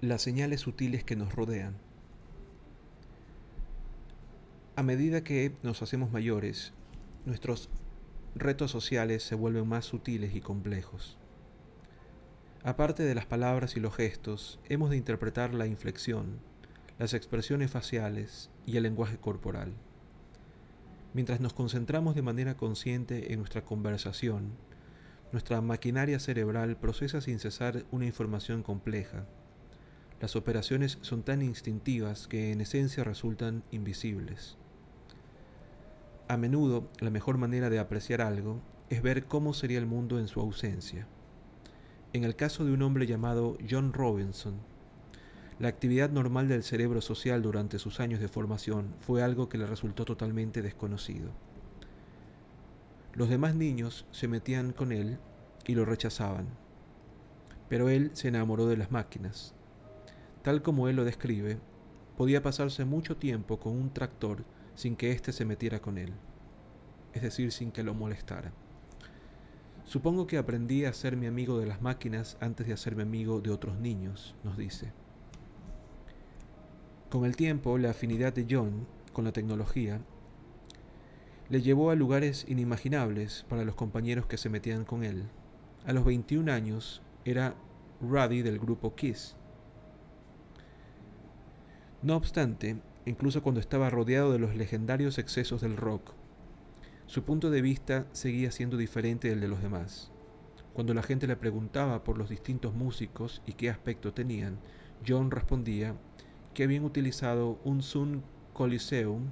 Las señales sutiles que nos rodean. A medida que nos hacemos mayores, nuestros retos sociales se vuelven más sutiles y complejos. Aparte de las palabras y los gestos, hemos de interpretar la inflexión, las expresiones faciales y el lenguaje corporal. Mientras nos concentramos de manera consciente en nuestra conversación, nuestra maquinaria cerebral procesa sin cesar una información compleja. Las operaciones son tan instintivas que en esencia resultan invisibles. A menudo la mejor manera de apreciar algo es ver cómo sería el mundo en su ausencia. En el caso de un hombre llamado John Robinson, la actividad normal del cerebro social durante sus años de formación fue algo que le resultó totalmente desconocido. Los demás niños se metían con él y lo rechazaban, pero él se enamoró de las máquinas. Tal como él lo describe, podía pasarse mucho tiempo con un tractor sin que éste se metiera con él, es decir, sin que lo molestara. Supongo que aprendí a mi amigo de las máquinas antes de hacerme amigo de otros niños, nos dice. Con el tiempo, la afinidad de John con la tecnología le llevó a lugares inimaginables para los compañeros que se metían con él. A los 21 años era Ruddy del grupo Kiss. No obstante, incluso cuando estaba rodeado de los legendarios excesos del rock. Su punto de vista seguía siendo diferente del de los demás. Cuando la gente le preguntaba por los distintos músicos y qué aspecto tenían, John respondía que habían utilizado un Zoom Coliseum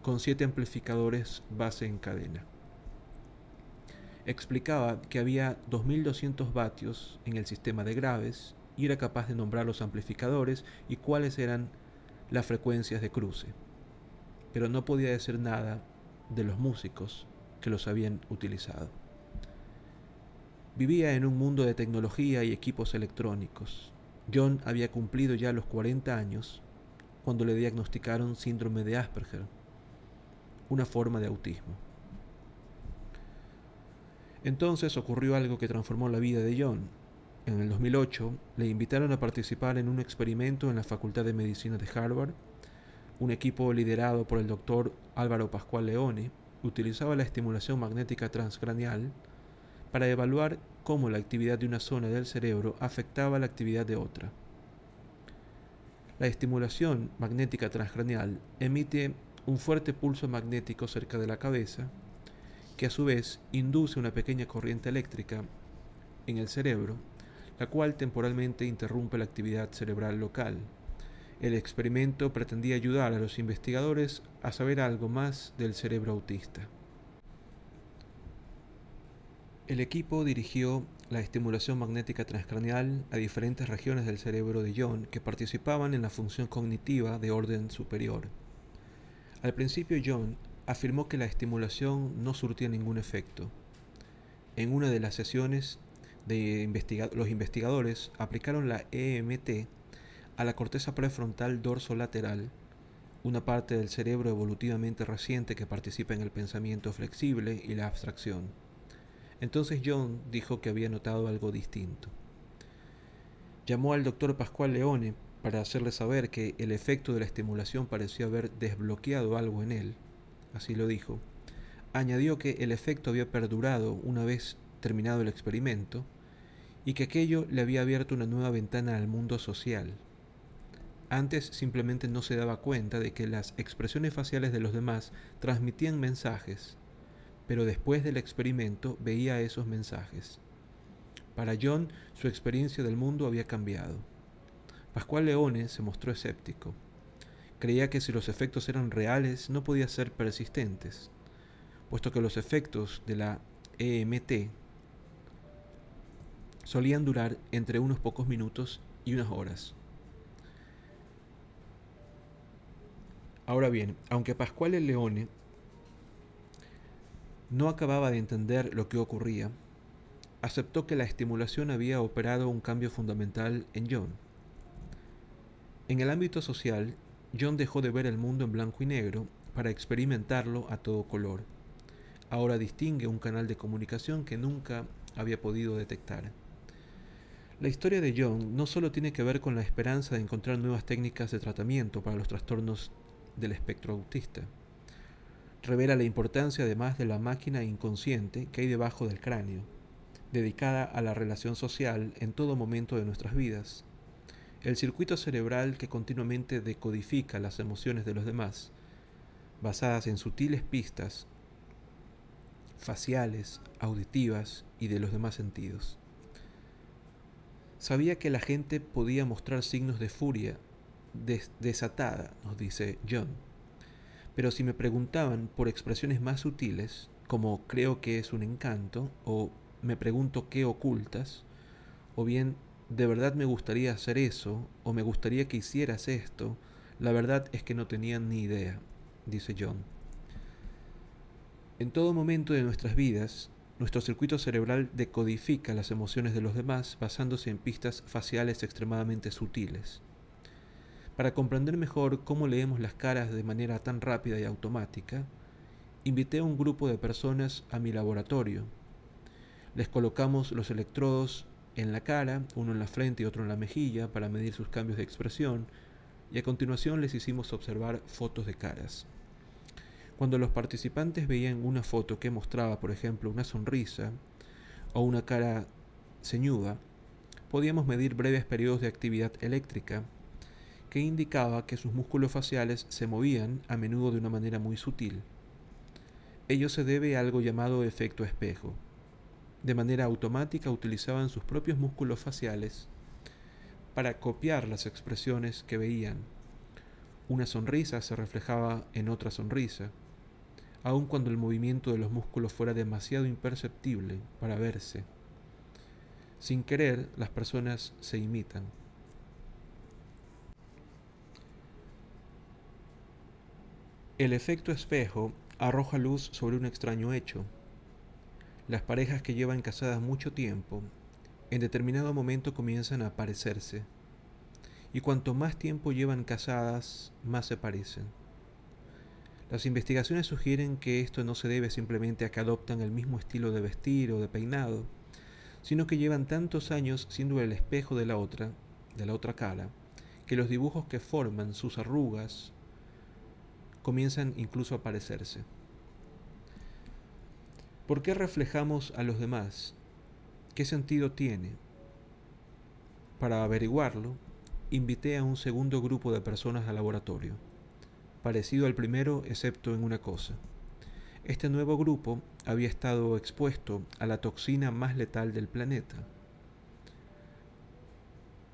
con siete amplificadores base en cadena. Explicaba que había 2.200 vatios en el sistema de graves y era capaz de nombrar los amplificadores y cuáles eran las frecuencias de cruce, pero no podía decir nada de los músicos que los habían utilizado. Vivía en un mundo de tecnología y equipos electrónicos. John había cumplido ya los 40 años cuando le diagnosticaron síndrome de Asperger, una forma de autismo. Entonces ocurrió algo que transformó la vida de John en el 2008 le invitaron a participar en un experimento en la Facultad de Medicina de Harvard. Un equipo liderado por el doctor Álvaro Pascual Leone utilizaba la estimulación magnética transcranial para evaluar cómo la actividad de una zona del cerebro afectaba la actividad de otra. La estimulación magnética transcranial emite un fuerte pulso magnético cerca de la cabeza, que a su vez induce una pequeña corriente eléctrica en el cerebro la cual temporalmente interrumpe la actividad cerebral local. El experimento pretendía ayudar a los investigadores a saber algo más del cerebro autista. El equipo dirigió la estimulación magnética transcranial a diferentes regiones del cerebro de John que participaban en la función cognitiva de orden superior. Al principio John afirmó que la estimulación no surtía ningún efecto. En una de las sesiones de los investigadores aplicaron la EMT a la corteza prefrontal dorso-lateral, una parte del cerebro evolutivamente reciente que participa en el pensamiento flexible y la abstracción. Entonces John dijo que había notado algo distinto. Llamó al doctor Pascual Leone para hacerle saber que el efecto de la estimulación parecía haber desbloqueado algo en él. Así lo dijo. Añadió que el efecto había perdurado una vez terminado el experimento y que aquello le había abierto una nueva ventana al mundo social. Antes simplemente no se daba cuenta de que las expresiones faciales de los demás transmitían mensajes, pero después del experimento veía esos mensajes. Para John su experiencia del mundo había cambiado. Pascual Leone se mostró escéptico. Creía que si los efectos eran reales no podían ser persistentes, puesto que los efectos de la EMT solían durar entre unos pocos minutos y unas horas. Ahora bien, aunque Pascual el Leone no acababa de entender lo que ocurría, aceptó que la estimulación había operado un cambio fundamental en John. En el ámbito social, John dejó de ver el mundo en blanco y negro para experimentarlo a todo color. Ahora distingue un canal de comunicación que nunca había podido detectar. La historia de John no solo tiene que ver con la esperanza de encontrar nuevas técnicas de tratamiento para los trastornos del espectro autista. Revela la importancia además de la máquina inconsciente que hay debajo del cráneo, dedicada a la relación social en todo momento de nuestras vidas. El circuito cerebral que continuamente decodifica las emociones de los demás, basadas en sutiles pistas faciales, auditivas y de los demás sentidos. Sabía que la gente podía mostrar signos de furia desatada, nos dice John. Pero si me preguntaban por expresiones más sutiles, como creo que es un encanto, o me pregunto qué ocultas, o bien de verdad me gustaría hacer eso, o me gustaría que hicieras esto, la verdad es que no tenían ni idea, dice John. En todo momento de nuestras vidas, nuestro circuito cerebral decodifica las emociones de los demás basándose en pistas faciales extremadamente sutiles. Para comprender mejor cómo leemos las caras de manera tan rápida y automática, invité a un grupo de personas a mi laboratorio. Les colocamos los electrodos en la cara, uno en la frente y otro en la mejilla, para medir sus cambios de expresión, y a continuación les hicimos observar fotos de caras. Cuando los participantes veían una foto que mostraba, por ejemplo, una sonrisa o una cara ceñuda, podíamos medir breves periodos de actividad eléctrica que indicaba que sus músculos faciales se movían a menudo de una manera muy sutil. Ello se debe a algo llamado efecto espejo. De manera automática utilizaban sus propios músculos faciales para copiar las expresiones que veían. Una sonrisa se reflejaba en otra sonrisa, aun cuando el movimiento de los músculos fuera demasiado imperceptible para verse. Sin querer, las personas se imitan. El efecto espejo arroja luz sobre un extraño hecho. Las parejas que llevan casadas mucho tiempo, en determinado momento comienzan a parecerse, y cuanto más tiempo llevan casadas, más se parecen. Las investigaciones sugieren que esto no se debe simplemente a que adoptan el mismo estilo de vestir o de peinado, sino que llevan tantos años siendo el espejo de la otra, de la otra cara, que los dibujos que forman sus arrugas comienzan incluso a parecerse. ¿Por qué reflejamos a los demás? ¿Qué sentido tiene? Para averiguarlo, invité a un segundo grupo de personas al laboratorio parecido al primero excepto en una cosa. Este nuevo grupo había estado expuesto a la toxina más letal del planeta.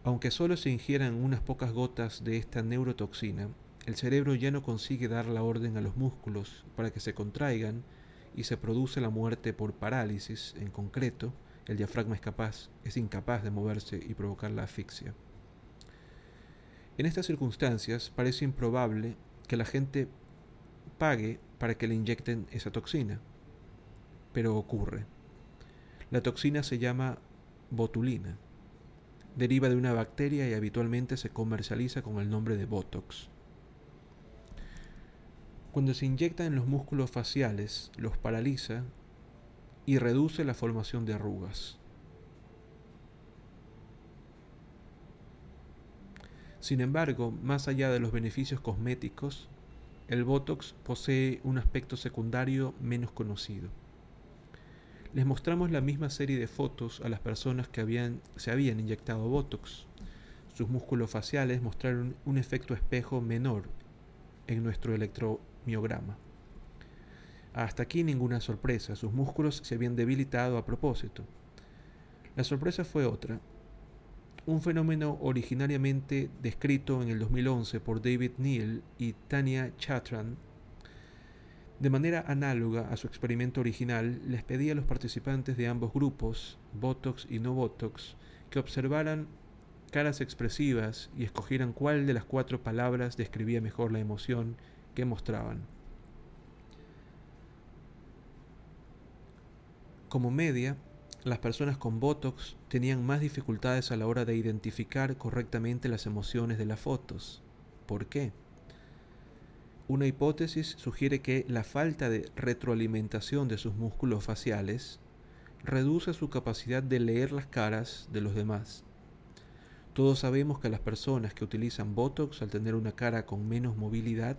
Aunque solo se ingieran unas pocas gotas de esta neurotoxina, el cerebro ya no consigue dar la orden a los músculos para que se contraigan y se produce la muerte por parálisis, en concreto, el diafragma es, capaz, es incapaz de moverse y provocar la asfixia. En estas circunstancias parece improbable que la gente pague para que le inyecten esa toxina. Pero ocurre. La toxina se llama botulina. Deriva de una bacteria y habitualmente se comercializa con el nombre de Botox. Cuando se inyecta en los músculos faciales, los paraliza y reduce la formación de arrugas. Sin embargo, más allá de los beneficios cosméticos, el Botox posee un aspecto secundario menos conocido. Les mostramos la misma serie de fotos a las personas que se habían inyectado Botox. Sus músculos faciales mostraron un efecto espejo menor en nuestro Hasta aquí ninguna sorpresa, sus músculos se habían debilitado a propósito. La sorpresa fue otra, un fenómeno originariamente descrito en el 2011 por David Neal y Tania Chatran, de manera análoga a su experimento original, les pedí a los participantes de ambos grupos, Botox y no Botox, que observaran caras expresivas y escogieran cuál de las cuatro palabras describía mejor la emoción que mostraban. Como media, las personas con Botox tenían más dificultades a la hora de identificar correctamente las emociones de las fotos. ¿Por qué? Una hipótesis sugiere que la falta de retroalimentación de sus músculos faciales reduce su capacidad de leer las caras de los demás. Todos sabemos que las personas que utilizan Botox al tener una cara con menos movilidad,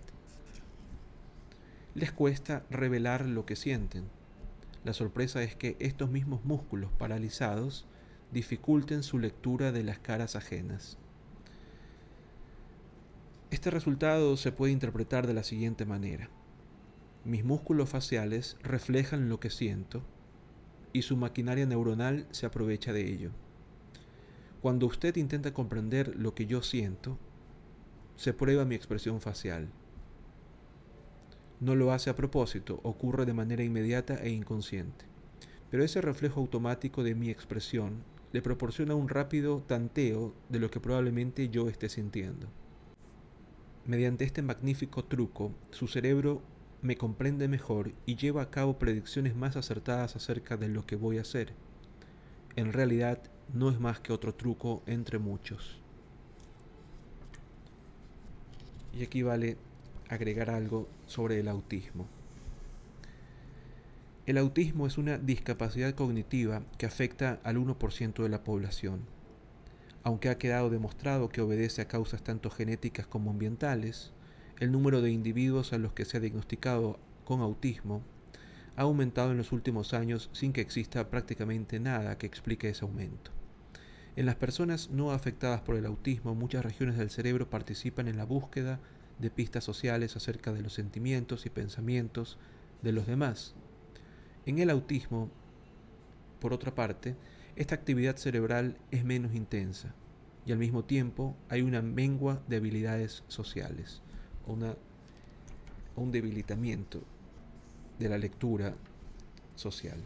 les cuesta revelar lo que sienten. La sorpresa es que estos mismos músculos paralizados dificulten su lectura de las caras ajenas. Este resultado se puede interpretar de la siguiente manera. Mis músculos faciales reflejan lo que siento y su maquinaria neuronal se aprovecha de ello. Cuando usted intenta comprender lo que yo siento, se prueba mi expresión facial. No lo hace a propósito, ocurre de manera inmediata e inconsciente. Pero ese reflejo automático de mi expresión le proporciona un rápido tanteo de lo que probablemente yo esté sintiendo. Mediante este magnífico truco, su cerebro me comprende mejor y lleva a cabo predicciones más acertadas acerca de lo que voy a hacer. En realidad, no es más que otro truco entre muchos. Y aquí vale agregar algo sobre el autismo. El autismo es una discapacidad cognitiva que afecta al 1% de la población. Aunque ha quedado demostrado que obedece a causas tanto genéticas como ambientales, el número de individuos a los que se ha diagnosticado con autismo ha aumentado en los últimos años sin que exista prácticamente nada que explique ese aumento. En las personas no afectadas por el autismo, muchas regiones del cerebro participan en la búsqueda de pistas sociales acerca de los sentimientos y pensamientos de los demás. En el autismo, por otra parte, esta actividad cerebral es menos intensa y al mismo tiempo hay una mengua de habilidades sociales, una, un debilitamiento de la lectura social.